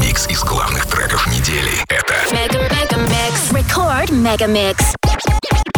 Микс из главных треков недели. Это Мега Мега Микс. Рекорд Мега Микс.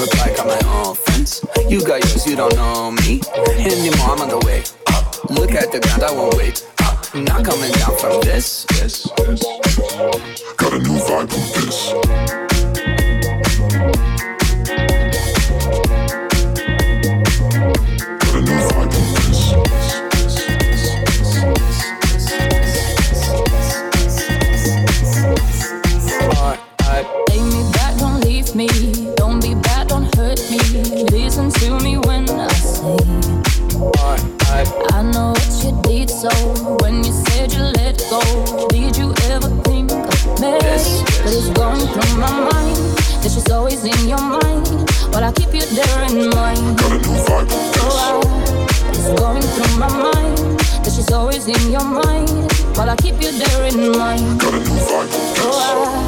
reply, got my own friends. You got yours, you don't know me anymore. I'm on the way up. Look at the ground, I won't wait up. Not coming down from this. this, this. Got a new vibe from this. hope you're there in Got a new vibe. Oh, I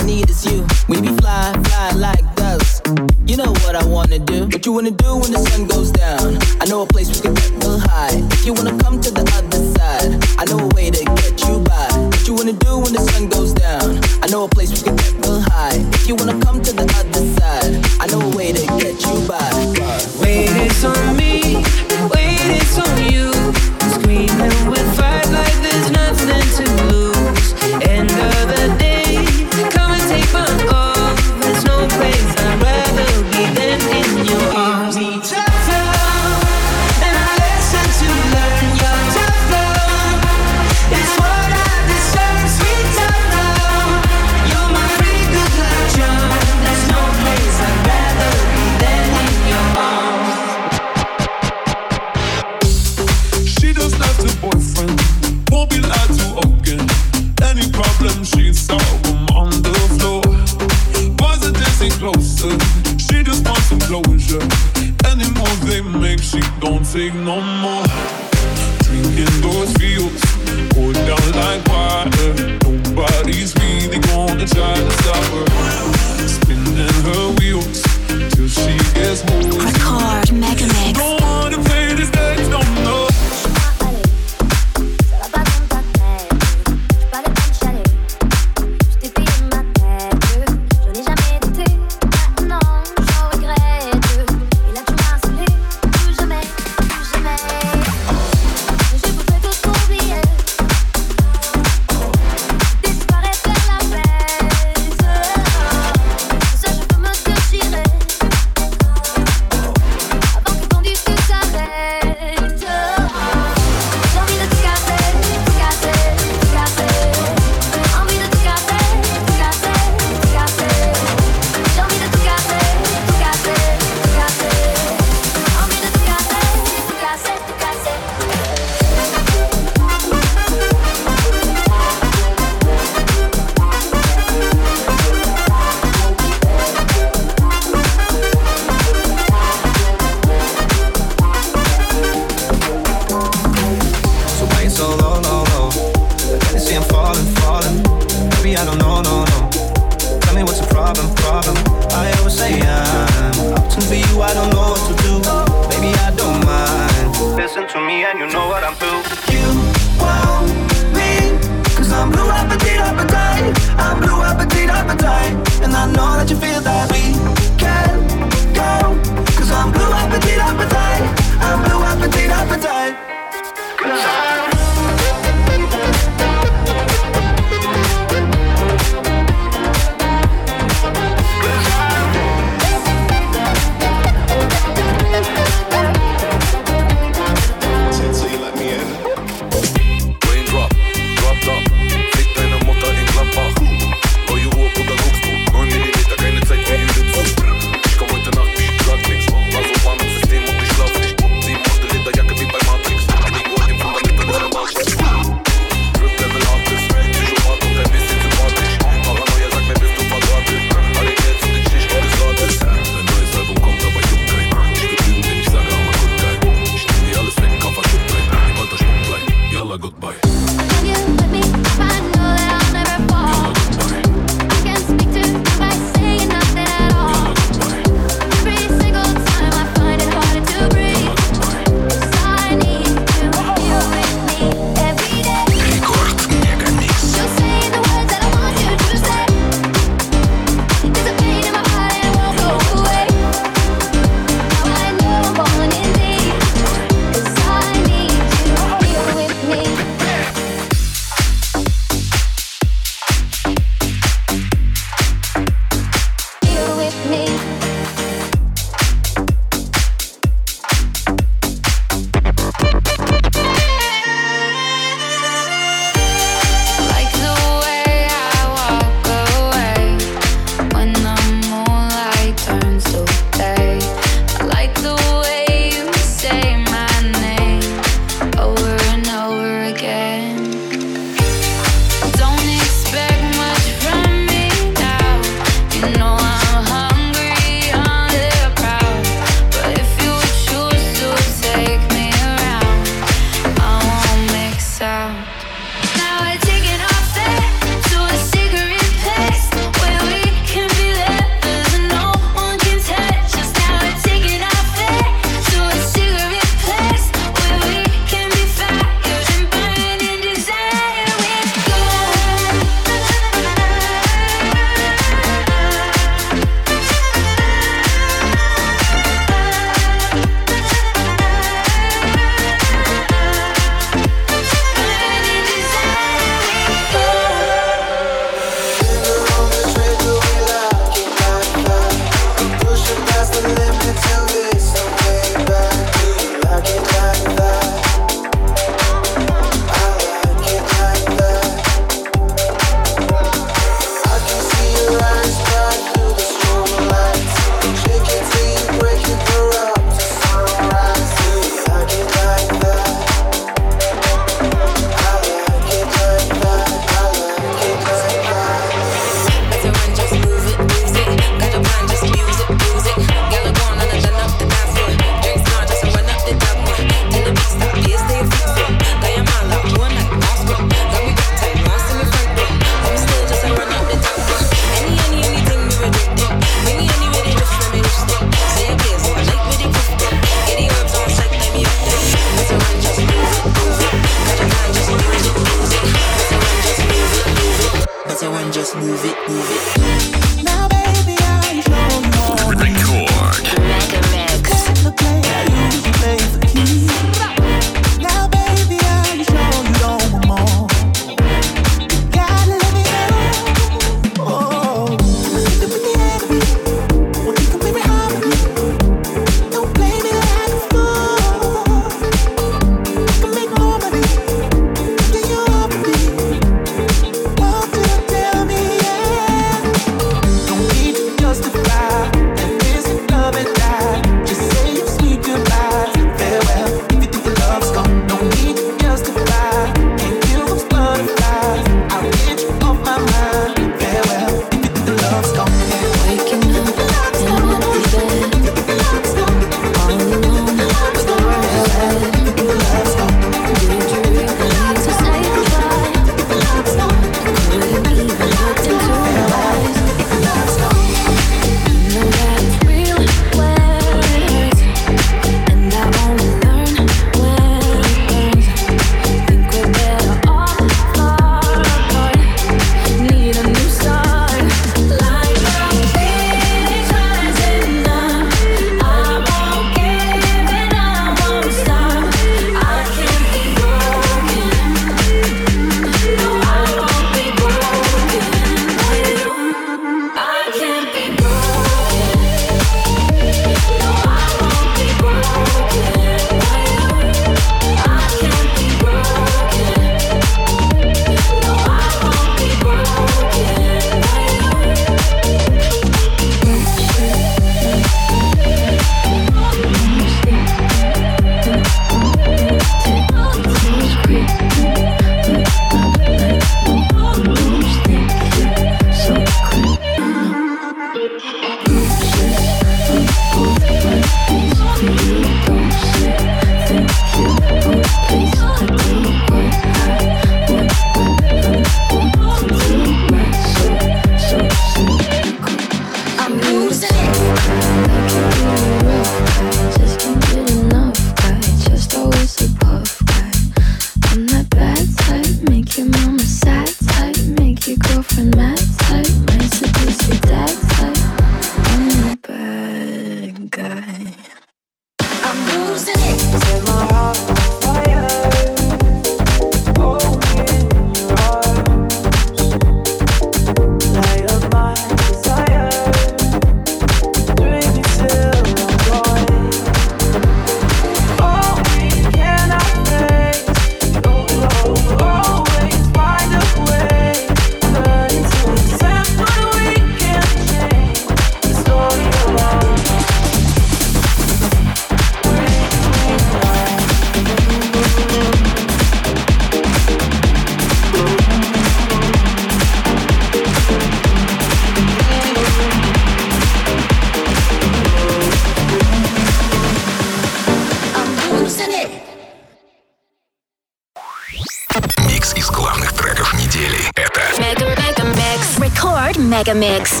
Mega Mix.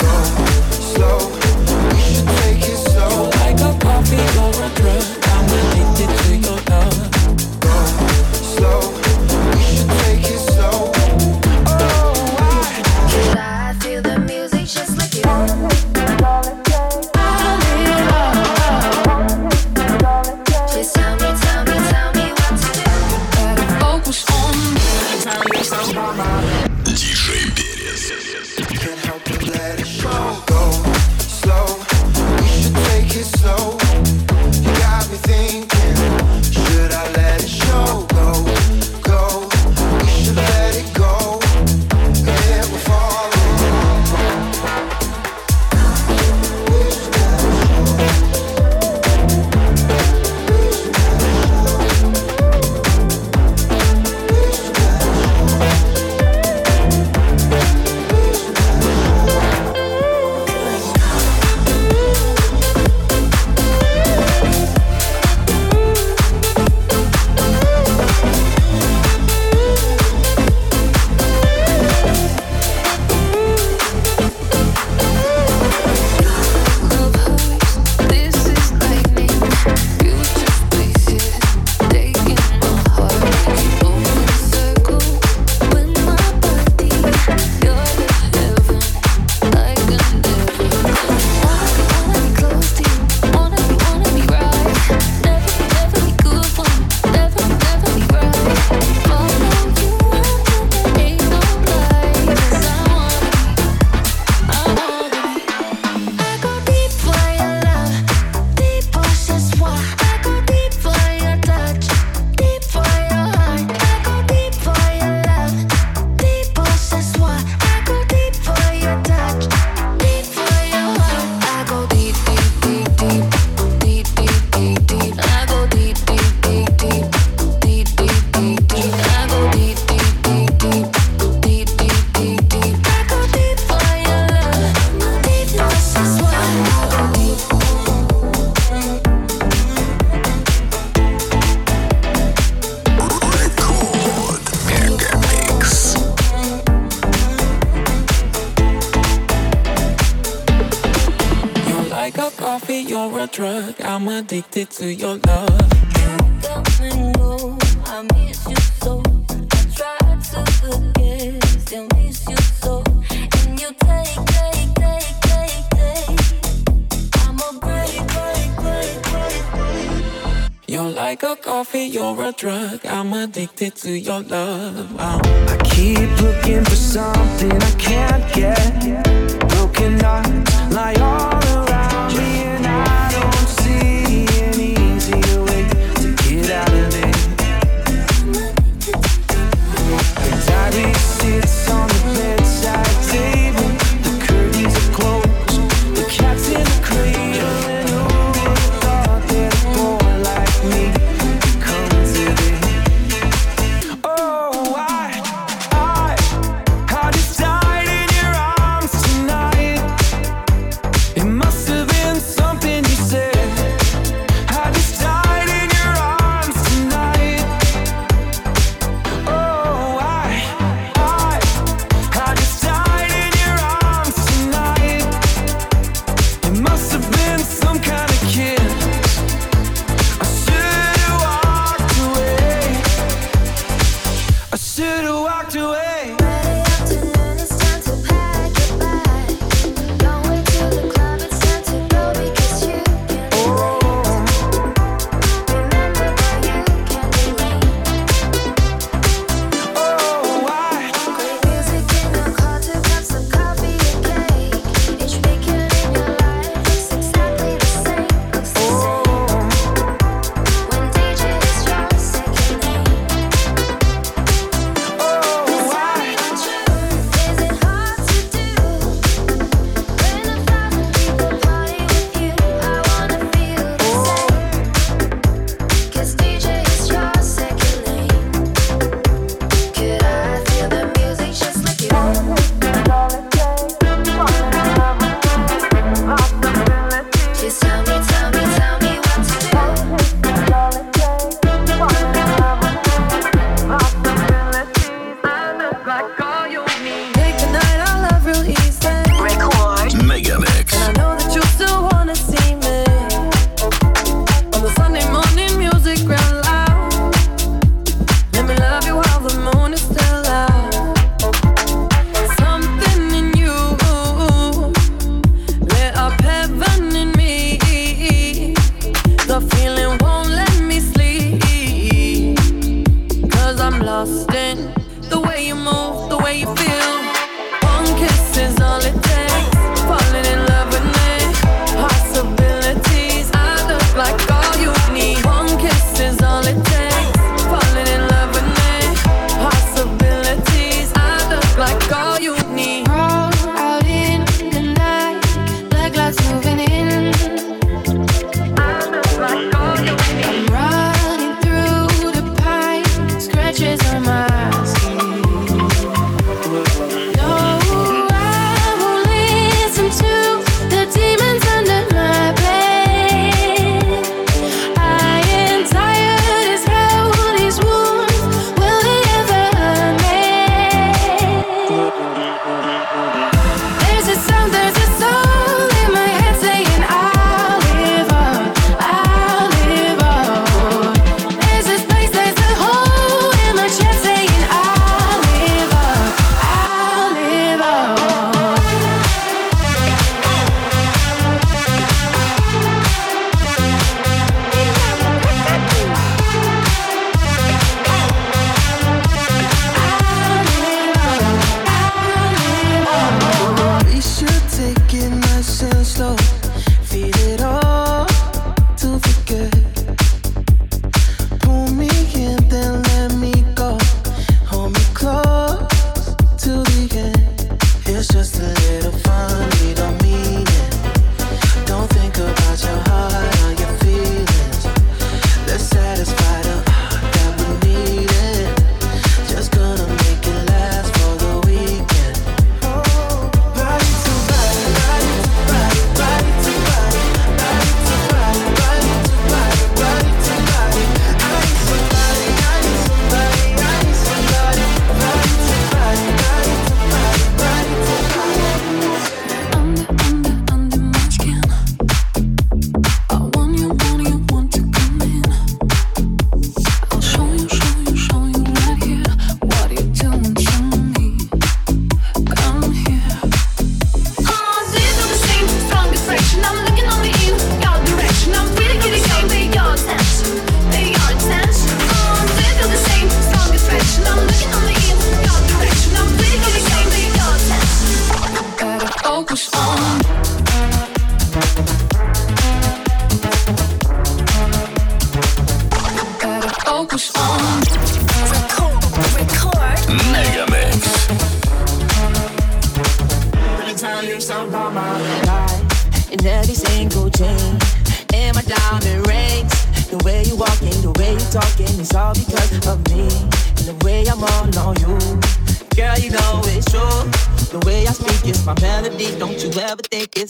Go slow. addicted to your love. You got me low, I miss you so. I try to forget, still miss you so. And you take, take, take, take, take. I'm a break, break, break, break, break. You're like a coffee, you're a drug. I'm addicted to your love. I'm I keep looking for something I can't get. Broken heart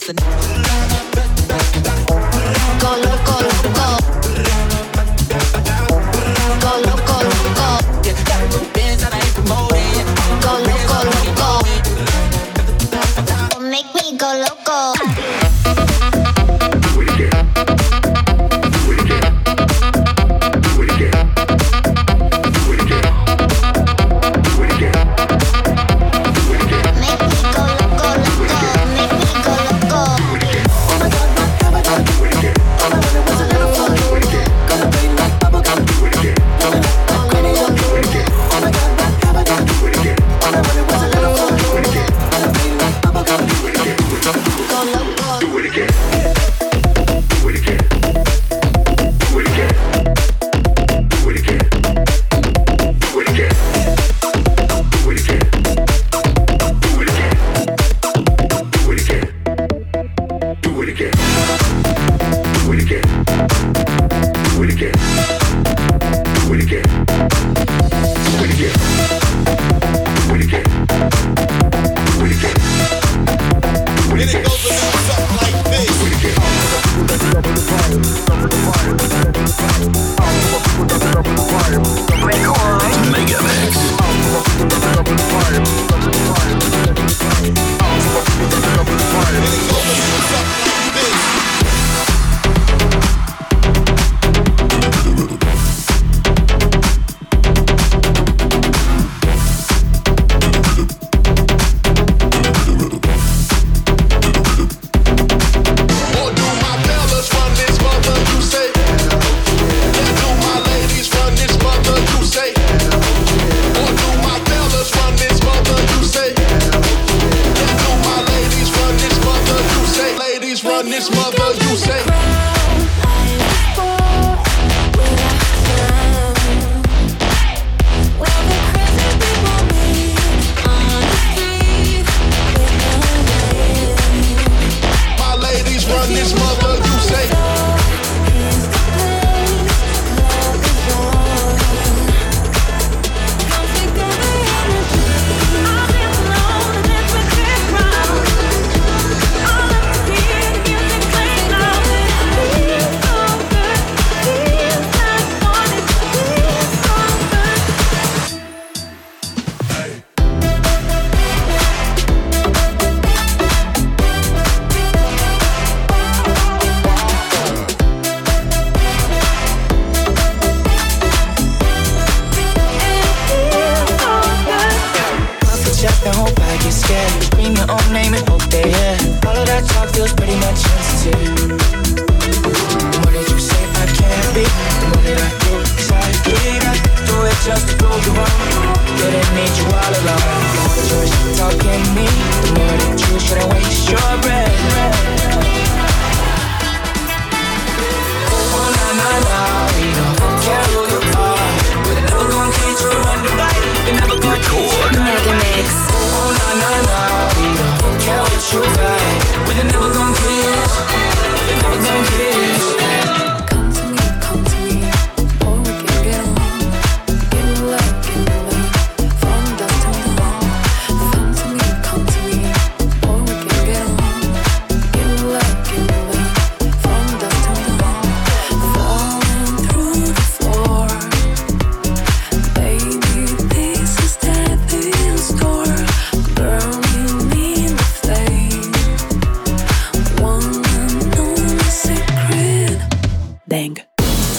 think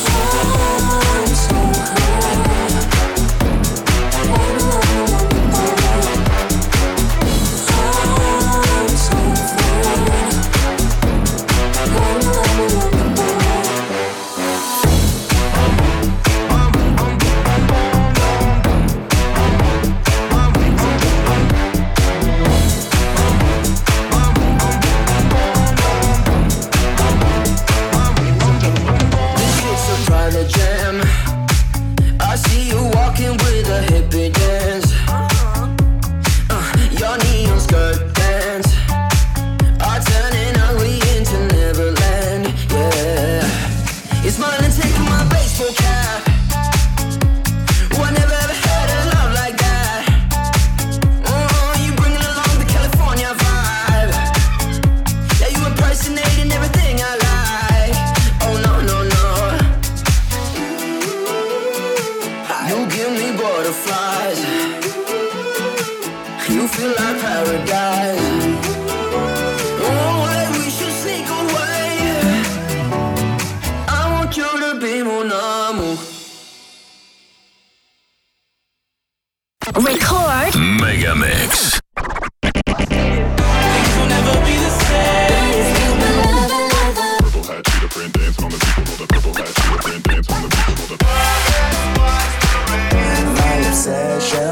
I'm so high.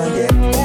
yeah.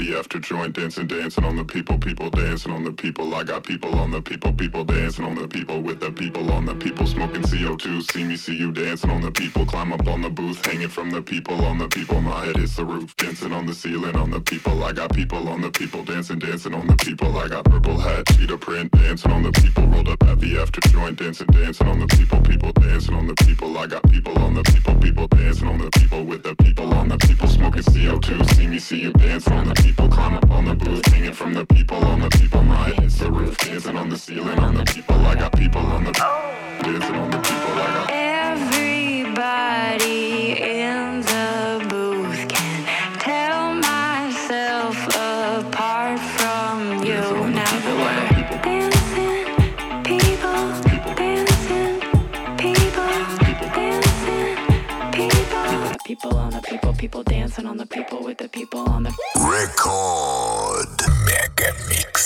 The after joint, dancing, dancing on the people. People dancing on the people. I got people on the people. People dancing on the people with the people on the people. Smoking CO2. See me, see you dancing on the people. Climb up on the booth, hanging from the people on the people. My head is the roof, dancing on the ceiling on the people. I got people on the people, dancing, dancing on the people. I got purple hat, cheetah print, dancing on the people. Rolled up at the after joint, dancing, dancing on the people. People dancing on the people. I got people on the people. People dancing on the people with the people on the people. Smoking CO2. See me, see you dancing on the people. Climb up on the booth, hanging from the people on the people. My is the roof, dancing on the ceiling on the people. I got people on the dancing on the people. I got Everybody in people. On the people, people dancing on the people with the people on the Record Mega Mix.